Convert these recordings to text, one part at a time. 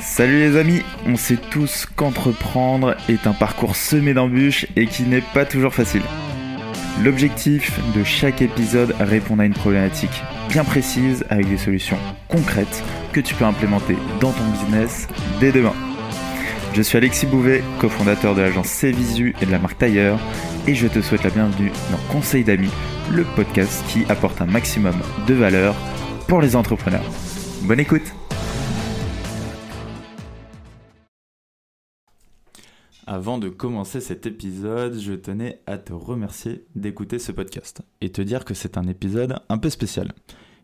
Salut les amis, on sait tous qu'entreprendre est un parcours semé d'embûches et qui n'est pas toujours facile. L'objectif de chaque épisode répond à une problématique bien précise avec des solutions concrètes que tu peux implémenter dans ton business dès demain. Je suis Alexis Bouvet, cofondateur de l'agence Cvisu et de la marque Tailleur, et je te souhaite la bienvenue dans Conseil d'amis, le podcast qui apporte un maximum de valeur pour les entrepreneurs. Bonne écoute Avant de commencer cet épisode, je tenais à te remercier d'écouter ce podcast et te dire que c'est un épisode un peu spécial.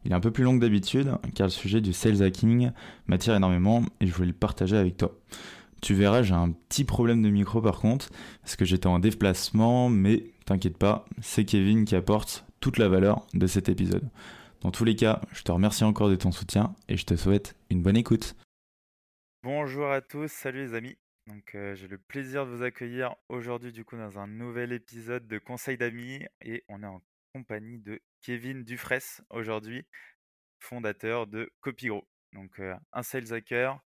Il est un peu plus long que d'habitude car le sujet du sales hacking m'attire énormément et je voulais le partager avec toi. Tu verras, j'ai un petit problème de micro par contre, parce que j'étais en déplacement, mais t'inquiète pas, c'est Kevin qui apporte toute la valeur de cet épisode. Dans tous les cas, je te remercie encore de ton soutien et je te souhaite une bonne écoute. Bonjour à tous, salut les amis. Donc euh, j'ai le plaisir de vous accueillir aujourd'hui du coup dans un nouvel épisode de Conseil d'amis et on est en compagnie de Kevin Dufresne aujourd'hui, fondateur de CopyGro. Donc euh, un sales hacker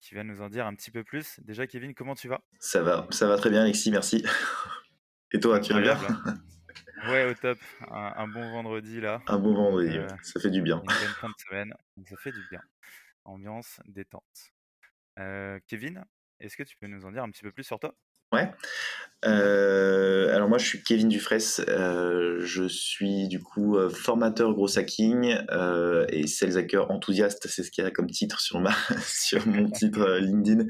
qui va nous en dire un petit peu plus. Déjà, Kevin, comment tu vas? Ça va, ça va très bien, Alexis, merci. Et toi, tu vas bien? Ouais, au top. Un, bon vendredi là. Un bon vendredi, euh, ça fait du bien. Une bonne fin de semaine, ça fait du bien. Ambiance détente. Euh, Kevin, est-ce que tu peux nous en dire un petit peu plus sur toi? Ouais. Euh, alors moi, je suis Kevin Dufresne. Euh, je suis du coup euh, formateur gros hacking et sales hacker enthousiaste. C'est ce qu'il y a comme titre sur ma sur mon titre LinkedIn.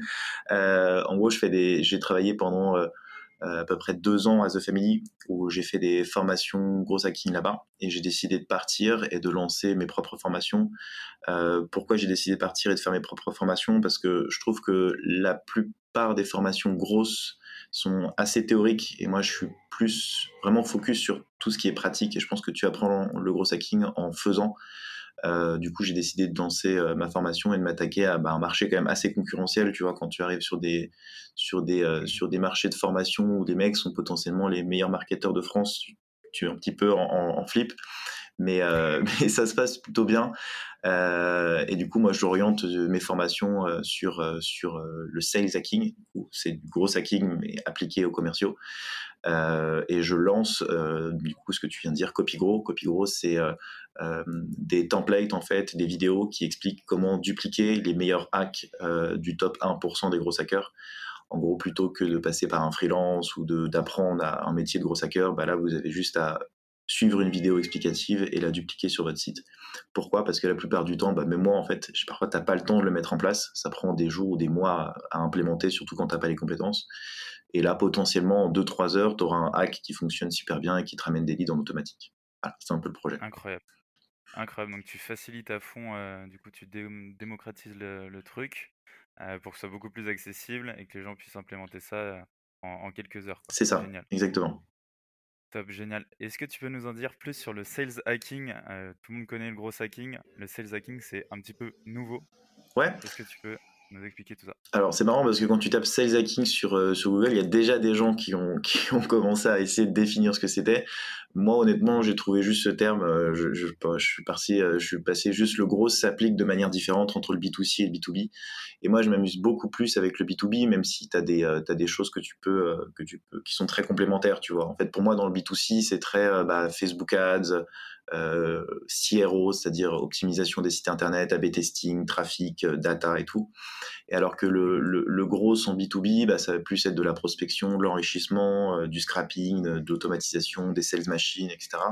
en gros, je fais des. J'ai travaillé pendant à peu près deux ans à The Family où j'ai fait des formations gros hacking là-bas et j'ai décidé de partir et de lancer mes propres formations. pourquoi j'ai décidé de partir et de faire mes propres formations? Parce que je trouve que la plupart des formations grosses sont assez théoriques et moi je suis plus vraiment focus sur tout ce qui est pratique et je pense que tu apprends le gros hacking en faisant. Euh, du coup, j'ai décidé de lancer euh, ma formation et de m'attaquer à bah, un marché quand même assez concurrentiel. Tu vois, quand tu arrives sur des sur des euh, sur des marchés de formation où des mecs sont potentiellement les meilleurs marketeurs de France, tu, es un petit peu en, flip. Mais, mais, ça se passe plutôt bien. et du coup, moi, j'oriente mes formations sur, sur le sales hacking. C'est du gros hacking, mais appliqué aux commerciaux. Euh, et je lance euh, du coup ce que tu viens de dire, CopyGro. CopyGro, c'est euh, des templates en fait, des vidéos qui expliquent comment dupliquer les meilleurs hacks du top 1% des gros hackers. En gros, plutôt que de passer par un freelance ou d'apprendre un métier de gros hacker, bah là, vous avez juste à suivre une vidéo explicative et la dupliquer sur votre site. Pourquoi? Parce que la plupart du temps, bah, même moi, en fait, parfois, tu n'as pas le temps de le mettre en place. Ça prend des jours ou des mois à, implémenter, surtout quand tu n'as pas les compétences. Et là, potentiellement, en 2-3 heures, tu auras un hack qui fonctionne super bien et qui te ramène des leads en automatique. Voilà, c'est un peu le projet. Incroyable. Incroyable. Donc, tu facilites à fond, euh, du coup, tu démocratises le, truc euh, pour que ce soit beaucoup plus accessible et que les gens puissent implémenter ça euh, en, quelques heures. C'est ça, exactement. Top, génial. Est-ce que tu peux nous en dire plus sur le sales hacking? Tout le monde connaît le gros hacking. Le sales hacking, c'est un petit peu nouveau. Ouais. Est-ce que tu peux expliquer tout ça Alors c'est marrant parce que quand tu tapes sales hacking sur, euh, Google, il y a déjà des gens qui ont, commencé à essayer de définir ce que c'était. Moi honnêtement, j'ai trouvé juste ce terme, euh, je, suis passé, euh, je suis passé juste le gros s'applique de manière différente entre le B2C et le B2B. Et moi je m'amuse beaucoup plus avec le B2B, même si tu as des, choses que tu, peux, que tu peux, qui sont très complémentaires, tu vois. En fait pour moi dans le B2C c'est très bah, Facebook Ads, euh, CRO, c'est-à-dire optimisation des sites internet, A/B testing, trafic, euh, data et tout. Et alors que le, gros en B2B, bah, ça va plus être de la prospection, de l'enrichissement, euh, du scrapping, de, d'automatisation, des sales machines, etc.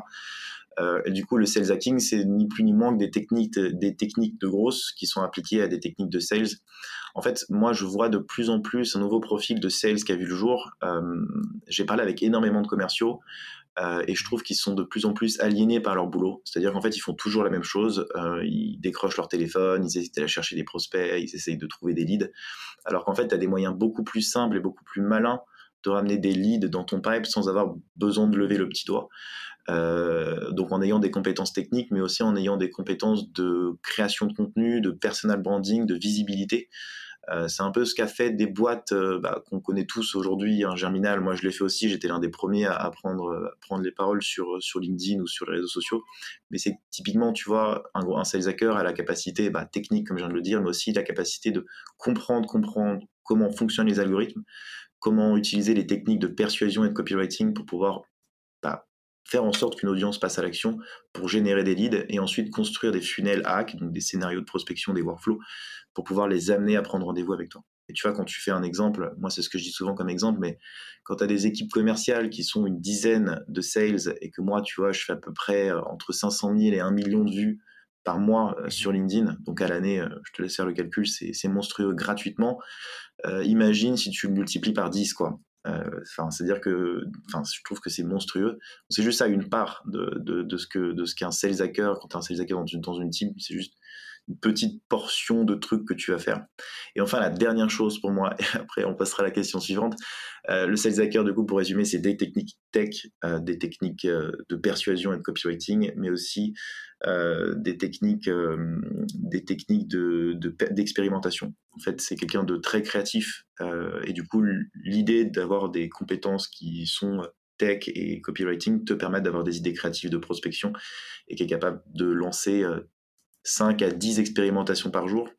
et du coup, le sales hacking, c'est ni plus ni moins que des techniques de grosses qui sont appliquées à des techniques de sales. En fait, moi, je vois de plus en plus un nouveau profil de sales qui a vu le jour. j'ai parlé avec énormément de commerciaux. Euh, et je trouve qu'ils sont de plus en plus aliénés par leur boulot. C'est-à-dire qu'en fait, ils font toujours la même chose. Euh, ils décrochent leur téléphone, ils essaient d'aller chercher des prospects, ils essayent de trouver des leads. Alors qu'en fait, tu as des moyens beaucoup plus simples et beaucoup plus malins de ramener des leads dans ton pipe sans avoir besoin de lever le petit doigt. Euh, donc en ayant des compétences techniques, mais aussi en ayant des compétences de création de contenu, de personal branding, de visibilité. Euh, c'est un peu ce qu'a fait des boîtes euh, bah, qu'on connaît tous aujourd'hui. un Germinal, moi je l'ai fait aussi, j'étais l'un des premiers à, prendre, prendre les paroles sur, sur LinkedIn ou sur les réseaux sociaux. Mais c'est typiquement, tu vois, un, sales hacker a la capacité bah, technique, comme je viens de le dire, mais aussi la capacité de comprendre, comprendre comment fonctionnent les algorithmes, comment utiliser les techniques de persuasion et de copywriting pour pouvoir bah, faire en sorte qu'une audience passe à l'action pour générer des leads et ensuite construire des funnels hack, donc des scénarios de prospection, des workflows, pour pouvoir les amener à prendre rendez-vous avec toi. Et tu vois, quand tu fais un exemple, moi c'est ce que je dis souvent comme exemple, mais quand tu as des équipes commerciales qui sont une dizaine de sales et que moi, tu vois, je fais à peu près euh, entre 500 000 et 1 million de vues par mois euh, sur LinkedIn, donc à l'année, euh, je te laisse faire le calcul, c'est monstrueux gratuitement. imagine si tu le multiplies par 10, quoi. Enfin, c'est-à-dire que, enfin, je trouve que c'est monstrueux. C'est juste ça une part de, ce que de ce qu'un sales hacker quand un sales hacker dans une, dans une team, c'est juste petite portion de trucs que tu vas faire. Et enfin, la dernière chose pour moi, et après on passera à la question suivante, euh, le sales hacker, du coup, pour résumer, c'est des techniques tech, euh, des techniques de persuasion et de copywriting, mais aussi euh, des techniques, euh, des techniques de, d'expérimentation. en fait, c'est quelqu'un de très créatif euh, et du coup, l'idée d'avoir des compétences qui sont tech et copywriting te permettent d'avoir des idées créatives de prospection et qui est capable de lancer 5 à 10 expérimentations par jour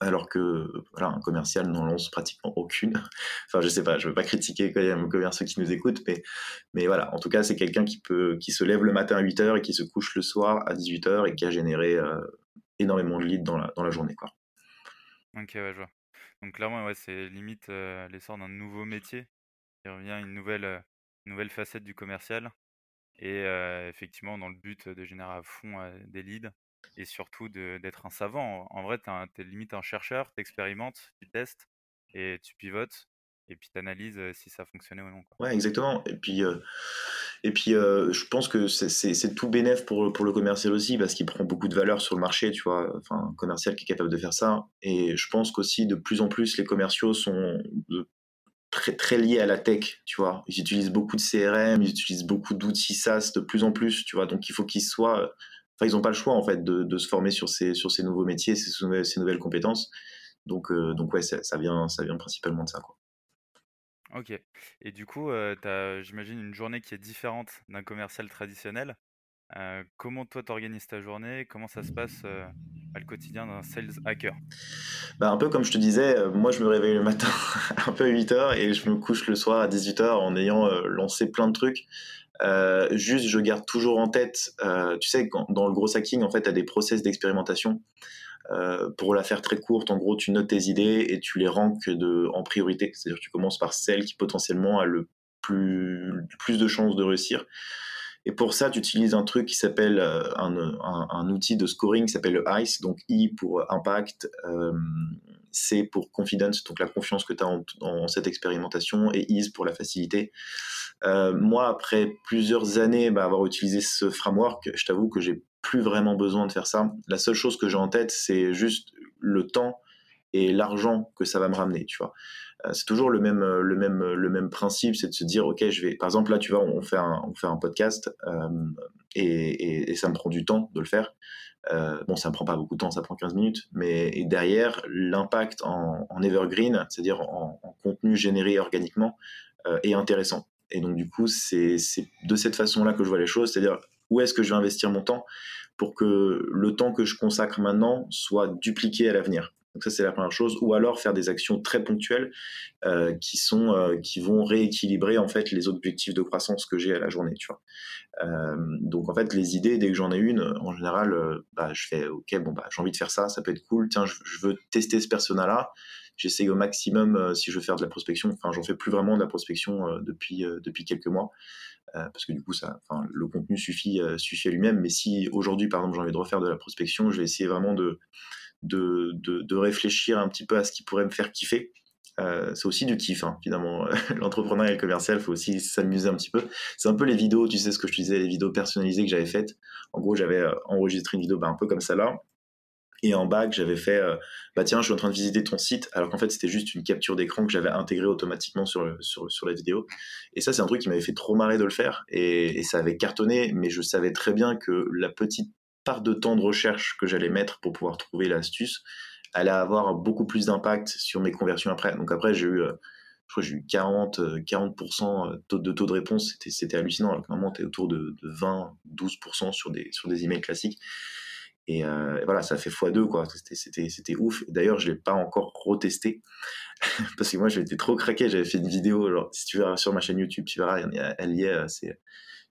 alors que voilà, un commercial n'en lance pratiquement aucune. enfin, je sais pas, je veux pas critiquer quand même commerciaux qui nous écoutent, mais, mais voilà, en tout cas, c'est quelqu'un qui qui se lève le matin à 8h et qui se couche le soir à 18h et qui a généré euh, énormément de leads dans la, dans la journée, quoi. Ok, ouais, je vois. Donc clairement, ouais, c'est limite euh, l'essor d'un nouveau métier qui revient une nouvelle, euh, nouvelle facette du commercial et effectivement dans le but de générer à fond des leads et surtout d'être un savant. En vrai, tu es, limite un chercheur, tu expérimentes, tu testes et tu pivotes et puis tu analyses si ça fonctionnait ou non. Ouais, exactement. Et puis, et puis je pense que c'est tout bénéf pour, pour le commercial aussi parce qu'il prend beaucoup de valeur sur le marché, tu vois. Enfin, un commercial qui est capable de faire ça. Et je pense qu'aussi, de plus en plus, les commerciaux sont très, très liés à la tech, tu vois. Ils utilisent beaucoup de CRM, ils utilisent beaucoup d'outils SaaS de plus en plus, tu vois. Donc, il faut qu'ils soient Enfin, ils n'ont pas le choix en fait de, de, se former sur ces, sur ces nouveaux métiers, ces, ces nouvelles compétences. Donc, euh, donc ouais, ça, ça, vient, ça vient principalement de ça. Quoi. Ok. Et du coup, euh, tu as, j'imagine, une journée qui est différente d'un commercial traditionnel. Euh, comment toi t'organises ta journée? Comment ça se passe le quotidien d'un sales hacker? Bah, Un peu comme je te disais, moi je me réveille le matin un peu à 8h et je me couche le soir à 18h en ayant lancé plein de trucs. Euh, juste, je garde toujours en tête, euh, tu sais, dans le gros hacking, en fait, tu as des process d'expérimentation. Euh, pour la faire très courte, en gros, tu notes tes idées et tu les ranques de, en priorité. C'est-à-dire tu commences par celle qui potentiellement a le plus, plus de chances de réussir. Et pour ça, tu utilises un truc qui s'appelle un, un, outil de scoring qui s'appelle le ICE, donc I pour impact, C pour confidence, donc la confiance que tu as en, cette expérimentation, et EASE pour la facilité. Euh, moi, après plusieurs années bah, avoir utilisé ce framework, je t'avoue que j'ai plus vraiment besoin de faire ça. La seule chose que j'ai en tête, c'est juste le temps et l'argent que ça va me ramener, tu vois. Euh, c'est toujours le même, le même, le même principe, c'est de se dire, ok, je vais, par exemple là, tu vois, on fait un, on fait un podcast euh, et, ça me prend du temps de le faire. Euh, bon, ça ne prend pas beaucoup de temps, ça prend 15 minutes, mais derrière, l'impact en, evergreen, c'est-à-dire en, contenu généré organiquement, euh, est intéressant. Et donc, du coup, c'est de cette façon-là que je vois les choses, c'est-à-dire où est-ce que je vais investir mon temps pour que le temps que je consacre maintenant soit dupliqué à l'avenir. Donc ça c'est la première chose, ou alors faire des actions très ponctuelles euh, qui sont euh, qui vont rééquilibrer en fait les objectifs de croissance que j'ai à la journée, tu vois. Euh, donc en fait les idées dès que j'en ai une, en général, bah, je fais ok bon bah j'ai envie de faire ça, ça peut être cool. Tiens je, veux tester ce persona là. J'essaye au maximum si je veux faire de la prospection. Enfin j'en fais plus vraiment de la prospection depuis depuis quelques mois. parce que du coup, ça, le contenu suffit, suffit à lui-même. Mais si aujourd'hui, par exemple, j'ai envie de refaire de la prospection, je vais essayer vraiment de, de, de, réfléchir un petit peu à ce qui pourrait me faire kiffer. Euh, c'est aussi du kiff, hein, finalement. L'entrepreneuriat et le commercial, il faut aussi s'amuser un petit peu. C'est un peu les vidéos, tu sais ce que je disais, les vidéos personnalisées que j'avais faites. En gros, j'avais euh, enregistré une vidéo bah, un peu comme ça là. Et en bac, j'avais fait, euh, bah tiens, je suis en train de visiter ton site, alors qu'en fait, c'était juste une capture d'écran que j'avais intégrée automatiquement sur, sur, sur la vidéo. Et ça, c'est un truc qui m'avait fait trop marrer de le faire. Et, et, ça avait cartonné, mais je savais très bien que la petite part de temps de recherche que j'allais mettre pour pouvoir trouver l'astuce allait avoir beaucoup plus d'impact sur mes conversions après. Donc après, j'ai eu, je crois, eu 40, 40% de taux de réponse. C'était, hallucinant. Alors que normalement, tu es autour de, de 20, 12% sur des, sur des emails classiques. Et, voilà, ça fait x2, quoi. C'était, ouf. D'ailleurs, je l'ai pas encore retesté parce que moi, j'étais trop craqué. J'avais fait une vidéo. Alors, si tu verras sur ma chaîne YouTube, tu verras, elle y est. C'est,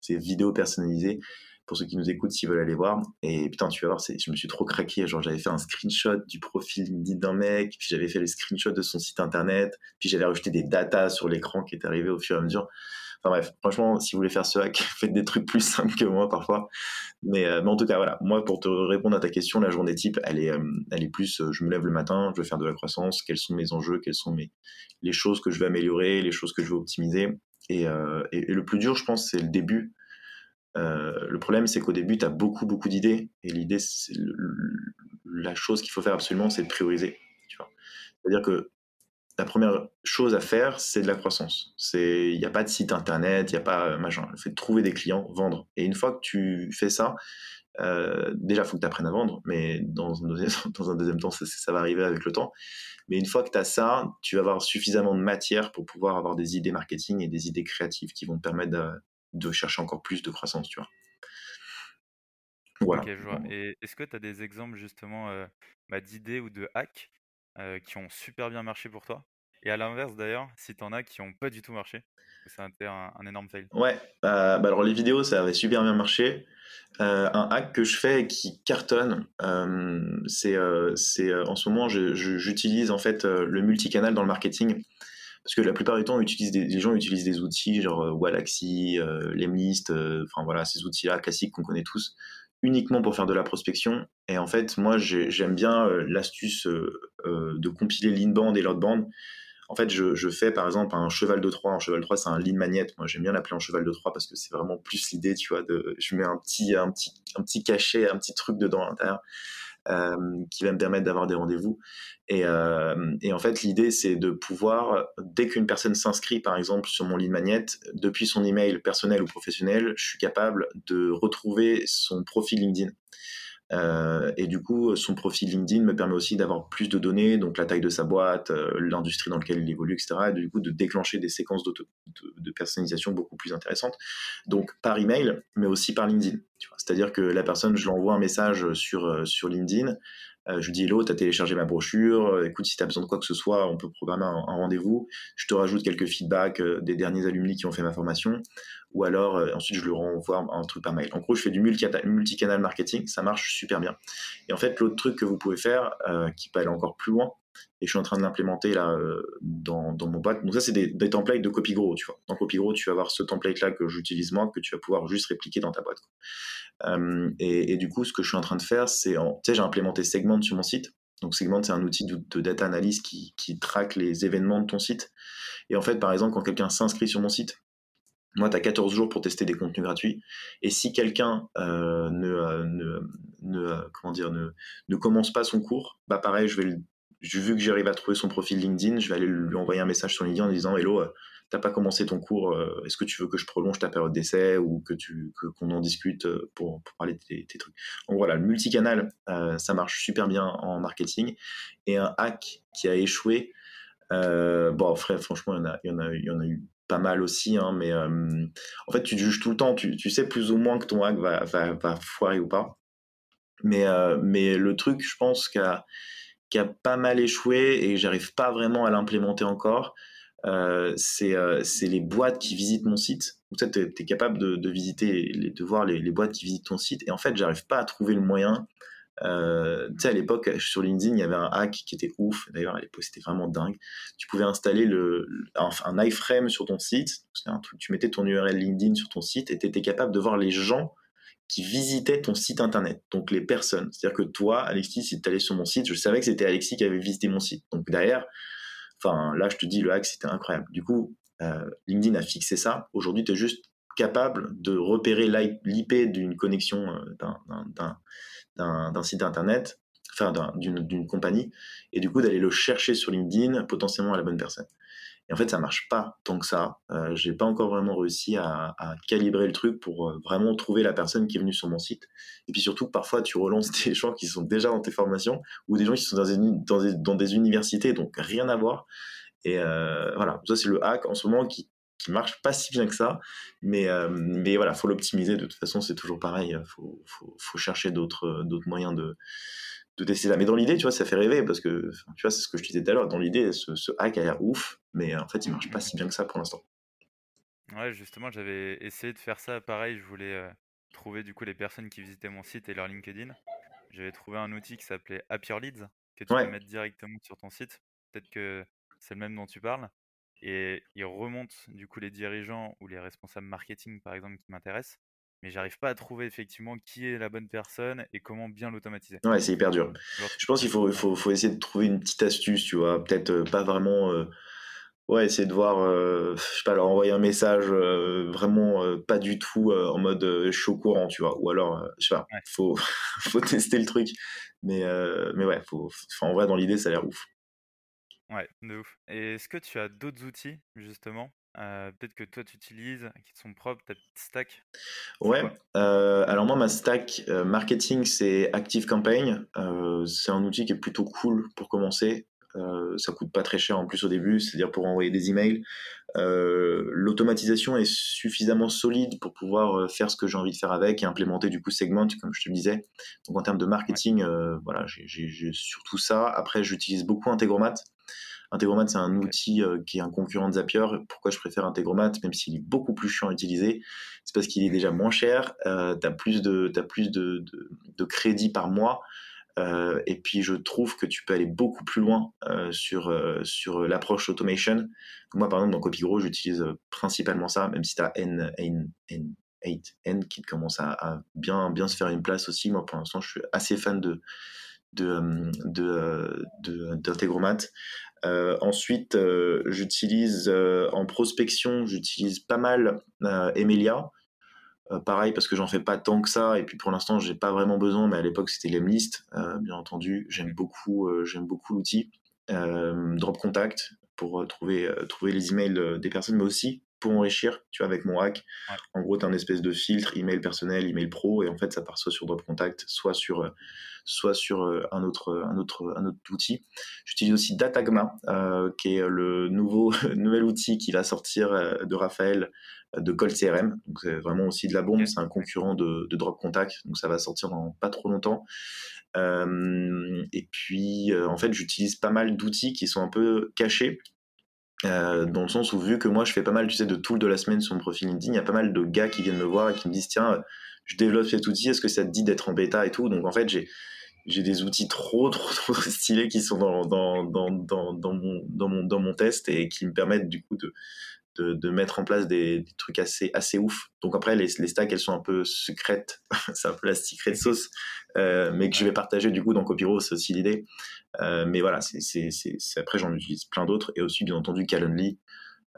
c'est vidéo personnalisée pour ceux qui nous écoutent s'ils veulent aller voir. Et putain, tu vas voir, je me suis trop craqué. Genre, j'avais fait un screenshot du profil LinkedIn d'un mec, puis j'avais fait les screenshots de son site internet, puis j'avais rajouté des datas sur l'écran qui est arrivé au fur et à mesure. Enfin bref, franchement, si vous voulez faire ce hack, faites des trucs plus simples que moi parfois. Mais, euh, mais en tout cas, voilà, moi, pour te répondre à ta question, la journée type, elle est, euh, elle est plus, euh, je me lève le matin, je veux faire de la croissance, quels sont mes enjeux, quelles sont mes, les choses que je veux améliorer, les choses que je veux optimiser. Et le plus dur, je pense, c'est le début euh, le problème, c'est qu'au début, tu as beaucoup, beaucoup d'idées. Et l'idée, la chose qu'il faut faire absolument, c'est de prioriser. C'est-à-dire que la première chose à faire, c'est de la croissance. Il n'y a pas de site internet, il n'y a pas euh, machin. Le fait trouver des clients, vendre. Et une fois que tu fais ça, euh, déjà, il faut que tu apprennes à vendre, mais dans un deuxième, temps, ça, ça, va arriver avec le temps. Mais une fois que tu as ça, tu vas avoir suffisamment de matière pour pouvoir avoir des idées marketing et des idées créatives qui vont te permettre de, chercher encore plus de croissance, tu vois. Voilà. Et est-ce que tu as des exemples justement euh, bah, d'idées ou de hacks euh, qui ont super bien marché pour toi? Et à l'inverse d'ailleurs, si tu en as qui n'ont pas du tout marché, c'est un, un, énorme fail. Ouais, bah, bah, alors les vidéos, ça avait super bien marché. Euh, un hack que je fais qui cartonne, c'est en ce moment, j'utilise en fait le multicanal dans le marketing parce que la plupart du temps, les gens utilisent des outils genre euh, Wallaxy, euh, Lemlist, euh, enfin voilà, ces outils-là classiques qu'on connaît tous, uniquement pour faire de la prospection. Et en fait, moi, j'aime bien l'astuce de compiler l'inbound et l'outbound. En fait, je, fais par exemple un cheval de 3. Un cheval de 3, c'est un lead magnet. Moi, j'aime bien l'appeler un cheval de 3 parce que c'est vraiment plus l'idée, tu vois, de, je mets un petit, un petit, un petit cachet, un petit truc dedans à l'intérieur. Euh, qui va me permettre d'avoir des rendez-vous. Et, euh, et, en fait, l'idée, c'est de pouvoir, dès qu'une personne s'inscrit, par exemple, sur mon lead magnet, depuis son email personnel ou professionnel, je suis capable de retrouver son profil LinkedIn. Euh, et du coup, son profil LinkedIn me permet aussi d'avoir plus de données, donc la taille de sa boîte, euh, l'industrie dans laquelle il évolue, etc. Et du coup, de déclencher des séquences de, de, personnalisation beaucoup plus intéressantes. Donc par email, mais aussi par LinkedIn. C'est-à-dire que la personne, je lui envoie un message sur, euh, sur LinkedIn. Je lui dis hello, tu as téléchargé ma brochure. Écoute, si tu as besoin de quoi que ce soit, on peut programmer un, rendez-vous. Je te rajoute quelques feedbacks des derniers alumni qui ont fait ma formation ou alors euh, ensuite je le renvoie un truc par mail. En gros, je fais du multicanal marketing, ça marche super bien. Et en fait, l'autre truc que vous pouvez faire, euh, qui peut aller encore plus loin, et je suis en train de l'implémenter là euh, dans, dans, mon boîte. Donc ça, c'est des, templates de CopyGrow, tu vois. Dans CopyGrow, tu vas avoir ce template-là que j'utilise moi, que tu vas pouvoir juste répliquer dans ta boîte. et, du coup, ce que je suis en train de faire, c'est, tu sais, j'ai implémenté Segment sur mon site. Donc Segment, c'est un outil de, data analyse qui, qui traque les événements de ton site. Et en fait, par exemple, quand quelqu'un s'inscrit sur mon site, moi, tu as 14 jours pour tester des contenus gratuits. Et si quelqu'un euh, ne, euh, ne, ne, euh, comment dire, ne, ne commence pas son cours, bah pareil, je vais le, vu que j'arrive à trouver son profil LinkedIn, je vais aller lui envoyer un message sur LinkedIn en disant Hello, t'as pas commencé ton cours, est-ce que tu veux que je prolonge ta période d'essai ou que tu qu'on en discute pour, pour parler de tes, trucs Donc voilà, le multicanal, ça marche super bien en marketing. Et un hack qui a échoué, bon, frère, franchement, il y en a, y y en a eu pas mal aussi, hein, mais euh, en fait, tu juges tout le temps, tu, tu, sais plus ou moins que ton hack va, va, va foirer ou pas. Mais, euh, mais le truc, je pense, qui a, qui a pas mal échoué et j'arrive pas vraiment à l'implémenter encore, euh, c'est les boîtes qui visitent mon site. Tu es, capable de, visiter, de voir les, boîtes qui visitent ton site. Et en fait, j'arrive pas à trouver le moyen euh, tu sais, à l'époque, sur LinkedIn, il y avait un hack qui était ouf. D'ailleurs, à l'époque, c'était vraiment dingue. Tu pouvais installer le, un, iframe sur ton site. Tu mettais ton URL LinkedIn sur ton site et tu étais capable de voir les gens qui visitaient ton site internet. Donc, les personnes. C'est-à-dire que toi, Alexis, si tu allais sur mon site, je savais que c'était Alexis qui avait visité mon site. Donc, derrière, enfin, là, je te dis, le hack, c'était incroyable. Du coup, euh, LinkedIn a fixé ça. Aujourd'hui, tu es juste capable de repérer l'IP d'une connexion euh, d'un site internet, enfin d'une compagnie, et du coup d'aller le chercher sur LinkedIn potentiellement à la bonne personne. Et en fait, ça marche pas tant que ça. Euh, j'ai pas encore vraiment réussi à, calibrer le truc pour euh, vraiment trouver la personne qui est venue sur mon site. Et puis surtout, parfois, tu relances des gens qui sont déjà dans tes formations ou des gens qui sont dans des, universités, donc rien à voir. Et euh, voilà, ça c'est le hack en ce moment qui qui marche pas si bien que ça, mais euh, mais voilà, faut l'optimiser. De toute façon, c'est toujours pareil. Faut faut, chercher d'autres moyens de de tester là. Mais dans l'idée, tu vois, ça fait rêver parce que, tu vois, c'est ce que je disais tout à l'heure. Dans l'idée, ce, ce, hack a l'air ouf, mais en fait, il marche pas si bien que ça pour l'instant. Ouais, justement, j'avais essayé de faire ça. Pareil, je voulais euh, trouver du coup les personnes qui visitaient mon site et leur LinkedIn. J'avais trouvé un outil qui s'appelait App Your Leads que tu peux mettre directement sur ton site. Peut-être que c'est le même dont tu parles. Et il remonte du coup les dirigeants ou les responsables marketing, par exemple, qui m'intéressent mais j'arrive pas à trouver effectivement qui est la bonne personne et comment bien l'automatiser. Ouais, c'est hyper dur. Je pense qu'il faut, faut, faut, essayer de trouver une petite astuce, tu vois, peut-être euh, pas vraiment. Euh, ouais, essayer de voir, euh, je sais pas, leur envoyer un message vraiment pas du tout en mode chaud courant, tu vois, ou alors, je sais pas, faut, faut tester le truc. Mais, mais ouais, faut, en vrai, dans l'idée, ça a l'air ouf. Ouais, de ouf. Et est-ce que tu as d'autres outils, justement, euh, peut-être que toi tu utilises, qui sont propres, ta petite stack Ouais, euh, alors moi ma stack euh, marketing c'est Active Campaign. c'est un outil qui est plutôt cool pour commencer. ça coûte pas très cher en plus au début, c'est-à-dire pour envoyer des emails. L'automatisation est suffisamment solide pour pouvoir faire ce que j'ai envie de faire avec et implémenter du coup Segment comme je te le disais. Donc en termes de marketing, voilà, j'ai surtout ça. Après j'utilise beaucoup Integromat. Integromat, c'est un outil euh, qui est un concurrent de Zapier. Pourquoi je préfère Integromat, même s'il est beaucoup plus chiant à utiliser? C'est parce qu'il est déjà moins cher, euh, tu as plus, de, as plus de, de, crédit par mois. Euh, et puis je trouve que tu peux aller beaucoup plus loin sur, sur l'approche automation. Moi, par exemple, dans CopyGro, j'utilise principalement ça, même si tu as N, N, N, 8, N qui commence à, à, bien, bien se faire une place aussi. Moi, pour l'instant, je suis assez fan de, de, d'Integromat. Euh, ensuite, euh, j'utilise euh, en prospection, j'utilise pas mal Emilia. pareil parce que j'en fais pas tant que ça et puis pour l'instant j'ai pas vraiment besoin mais à l'époque c'était Lemlist bien entendu j'aime beaucoup j'aime beaucoup l'outil Drop Contact pour trouver trouver les emails des personnes mais aussi pour enrichir, tu vois, avec mon hack. En gros, tu as un espèce de filtre email personnel, email pro, et en fait, ça part soit sur Drop Contact, soit sur, euh, soit sur euh, un, autre, un, autre, un autre outil. J'utilise aussi Datagma, euh, qui est le nouveau, nouvel outil qui va sortir de Raphaël de Cold CRM. Donc, c'est vraiment aussi de la bombe. C'est un concurrent de, de, Drop Contact, donc ça va sortir dans pas trop longtemps. et puis, en fait, j'utilise pas mal d'outils qui sont un peu cachés euh, dans le sens où vu que moi je fais pas mal tu sais de tools de la semaine sur mon profil LinkedIn, il y a pas mal de gars qui viennent me voir et qui me disent tiens je développe cet outil, est-ce que ça te dit d'être en bêta et tout? Donc en fait j'ai j'ai des outils trop trop trop stylés qui sont dans dans, dans, dans, dans, mon, dans, mon, dans mon test et qui me permettent du coup de, de, de mettre en place des, des, trucs assez, assez ouf. Donc après, les, les stacks, elles sont un peu secrètes. c'est un peu la secret sauce, euh, mais que je vais partager du coup dans Copyro, c'est aussi l'idée. Euh, mais voilà, c'est, c'est, c'est, après, j'en utilise plein d'autres. Et aussi, bien entendu, Calendly,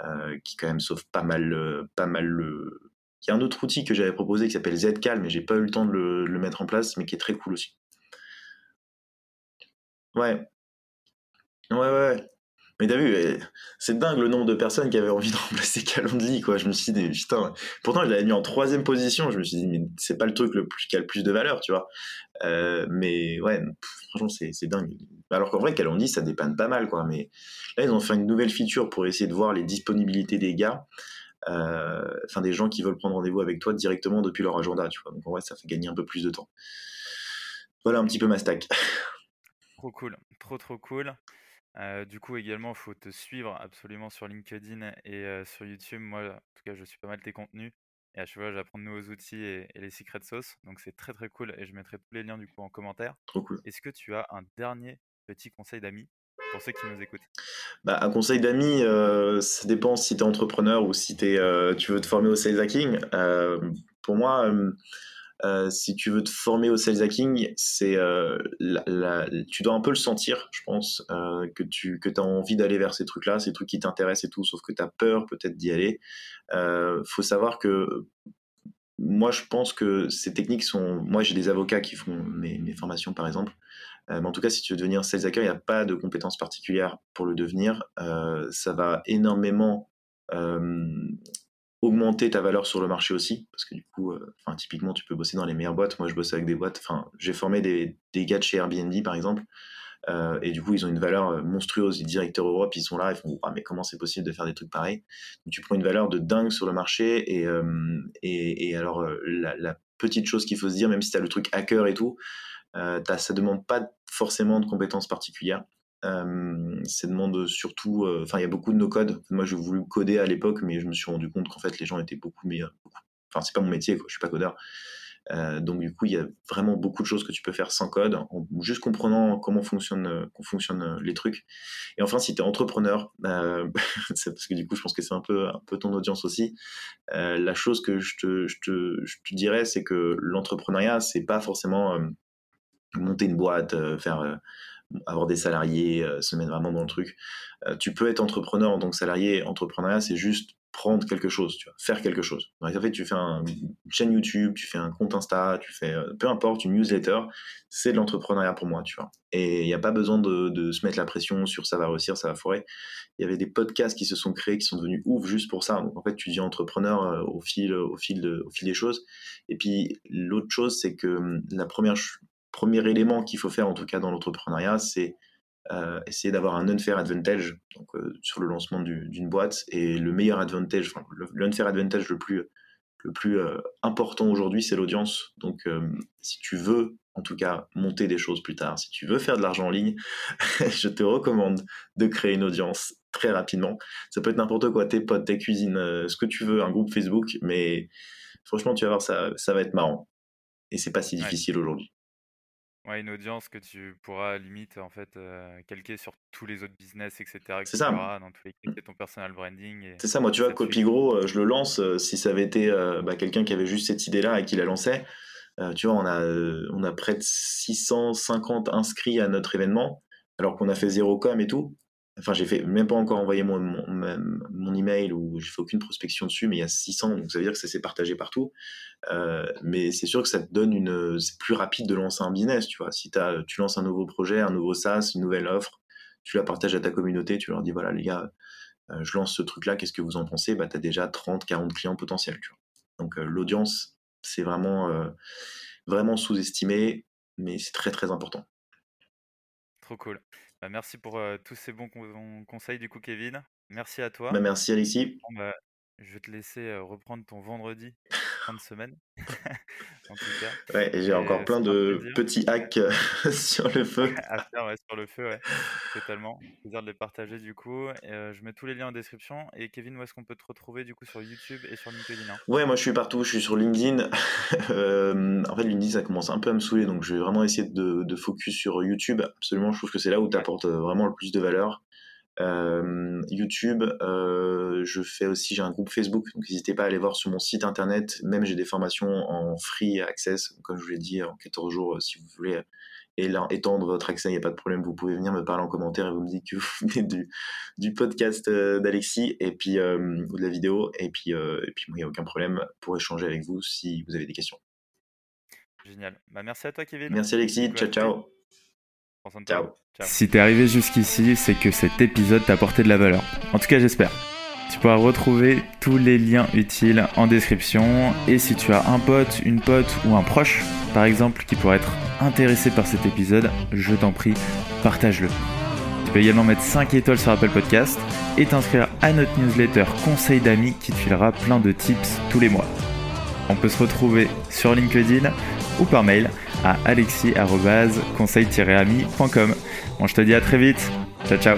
euh, qui quand même sauve pas mal, pas mal le... Il y a un autre outil que j'avais proposé qui s'appelle Zcal, mais j'ai pas eu le temps de le, le mettre en place, mais qui est très cool aussi. Ouais. Ouais, ouais. Mais t'as vu, eh, c'est dingue le nombre de personnes qui avaient envie de remplacer Calendly, quoi. Je me suis dit, putain, pourtant je l'avais mis en troisième position. Je me suis dit, mais c'est pas le truc le plus, qui a le plus de valeur, tu vois. Euh, mais ouais, franchement, c'est dingue. Alors qu'en vrai, Calendly, ça dépanne pas mal, quoi. Mais là, ils ont fait une nouvelle feature pour essayer de voir les disponibilités des gars. Euh, enfin, des gens qui veulent prendre rendez-vous avec toi directement depuis leur agenda, tu vois. Donc en vrai, ça fait gagner un peu plus de temps. Voilà un petit peu ma stack. Trop cool, trop trop cool. Euh, du coup, également, il faut te suivre absolument sur LinkedIn et euh, sur YouTube. Moi, en tout cas, je suis pas mal tes contenus. Et à chaque fois, j'apprends de nouveaux outils et, les secrets de sauce. Donc, c'est très, très cool. Et je mettrai tous les liens, du coup, en commentaire. Trop cool. Est-ce que tu as un dernier petit conseil d'amis pour ceux qui nous écoutent? Bah, Un conseil d'amis, euh, ça dépend si tu es entrepreneur ou si tu veux te former au sales hacking. pour moi euh, si tu veux te former au sales hacking, c'est euh, tu dois un peu le sentir, je pense, euh, que tu que as envie d'aller vers ces trucs-là, ces trucs qui t'intéressent et tout, sauf que tu as peur peut-être d'y aller. Euh, faut savoir que moi, je pense que ces techniques sont. Moi, j'ai des avocats qui font mes, mes formations, par exemple. mais en tout cas, si tu veux devenir sales hacker, il n'y a pas de compétences particulières pour le devenir. ça va énormément augmenter ta valeur sur le marché aussi, parce que du coup, enfin typiquement, tu peux bosser dans les meilleures boîtes. Moi, je bosse avec des boîtes. Enfin, j'ai formé des, des gars de chez Airbnb, par exemple. Euh, et du coup, ils ont une valeur euh, monstrueuse. Les directeurs Europe, ils sont là, ils font ah, mais comment c'est possible de faire des trucs pareils? Tu prends une valeur de dingue sur le marché. Et, euh, et, alors, la, petite chose qu'il faut se dire, même si tu as le truc hacker et tout, euh, ça demande pas forcément de compétences particulières. Euh, ça demande surtout, enfin, il y a beaucoup de no-code. Moi, j'ai voulu coder à l'époque, mais je me suis rendu compte qu'en fait, les gens étaient beaucoup meilleurs. Enfin, c'est pas mon métier, quoi. je suis pas codeur. Euh, donc du coup, il y a vraiment beaucoup de choses que tu peux faire sans code, en juste comprenant comment fonctionnent, euh, fonctionnent euh, les trucs. Et enfin, si tu es entrepreneur, euh, parce que du coup, je pense que c'est un peu, un peu ton audience aussi, euh, la chose que je te, je te, je te dirais, c'est que l'entrepreneuriat, c'est pas forcément monter une boîte, faire avoir des salariés, se mettre vraiment dans le truc. tu peux être entrepreneur en tant que salarié. Entrepreneuriat, c'est juste prendre quelque chose, tu vois, faire quelque chose. en fait, tu fais un, une chaîne YouTube, tu fais un compte Insta, tu fais euh, peu importe, une newsletter, c'est de l'entrepreneuriat pour moi, tu vois. Et il n'y a pas besoin de, se mettre la pression sur ça va réussir, ça va foirer. Il y avait des podcasts qui se sont créés, qui sont devenus ouf juste pour ça. Donc en fait, tu deviens entrepreneur euh, au fil, au fil, de, au fil des choses. Et puis l'autre chose, c'est que hum, la première premier élément qu'il faut faire, en tout cas dans l'entrepreneuriat, c'est euh, essayer d'avoir un unfair advantage donc, euh, sur le lancement d'une boîte. Et le meilleur advantage, enfin, l'unfair advantage le plus, le plus euh, important aujourd'hui, c'est l'audience. Donc, si tu veux, en tout cas, monter des choses plus tard, si tu veux faire de l'argent en ligne, je te recommande de créer une audience très rapidement. Ça peut être n'importe quoi, tes potes, tes cuisines, ce que tu veux, un groupe Facebook, mais franchement, tu vas voir, ça, ça va être marrant. Et c'est pas si difficile aujourd'hui. Ouais, une audience que tu pourras limite en fait euh, calquer sur tous les autres business, etc. C'est ça. Dans tous les cas, c'est ton personal branding. C'est ça, moi tu vois, Copy Gros, euh, je le lance. Euh, si ça avait été bah, quelqu'un qui avait juste cette idée-là et qui la lançait, tu vois, on a, on a près de 650 inscrits à notre événement, alors qu'on a fait zéro com et tout. Enfin, j'ai fait même pas encore envoyé mon, mon, email ou j'ai fait aucune prospection dessus, mais il y a 600, donc ça veut dire que ça s'est partagé partout. Euh, mais c'est sûr que ça te donne une. C'est plus rapide de lancer un business, tu vois. Si as, tu lances un nouveau projet, un nouveau SaaS, une nouvelle offre, tu la partages à ta communauté, tu leur dis voilà, les gars, euh, je lance ce truc-là, qu'est-ce que vous en pensez? Bah, tu as déjà 30, 40 clients potentiels, tu vois. Donc, euh, l'audience, c'est vraiment, vraiment sous-estimé, mais c'est très, très important. Trop cool. Bah, merci pour tous ces bons conseils du coup, Kevin. Merci à toi. Bah, merci Alexis. Bah, je vais te laisser reprendre ton vendredi fin de semaine. en tout cas. Ouais, j'ai encore plein de petits hacks sur le feu. à faire ouais, sur le feu, ouais. Totalement. Plaisir de les partager du coup. Je mets tous les liens en description. Et Kevin, où est-ce qu'on peut te retrouver du coup sur YouTube et sur LinkedIn hein? Ouais, moi je suis partout. Je suis sur LinkedIn. en fait, LinkedIn ça commence un peu à me saouler, donc je vais vraiment essayer de, de focus sur YouTube. Absolument, je trouve que c'est là où tu apportes vraiment le plus de valeur. Euh, YouTube, euh, je fais aussi, j'ai un groupe Facebook, donc n'hésitez pas à aller voir sur mon site internet. Même j'ai des formations en free access, comme je vous l'ai dit, en 14 jours, euh, si vous voulez étendre votre accès, il n'y a pas de problème, vous pouvez venir me parler en commentaire et vous me dites que vous venez du, du podcast d'Alexis et puis ou de la vidéo et puis et puis il n'y a aucun problème pour échanger avec vous si vous avez des questions. Génial. Bah, merci à toi Kevin. Merci Alexis. Ciao ciao. Ciao. Si t'es arrivé jusqu'ici, c'est que cet épisode t'a apporté de la valeur. En tout cas, j'espère. Tu pourras retrouver tous les liens utiles en description. Et si tu as un pote, une pote ou un proche, par exemple, qui pourrait être intéressé par cet épisode, je t'en prie, partage-le. Tu peux également mettre 5 étoiles sur Apple Podcast et t'inscrire à notre newsletter Conseil d'amis qui te filera plein de tips tous les mois. On peut se retrouver sur LinkedIn ou par mail à alexis-conseil-ami.com. Bon, je te dis à très vite. Ciao, ciao.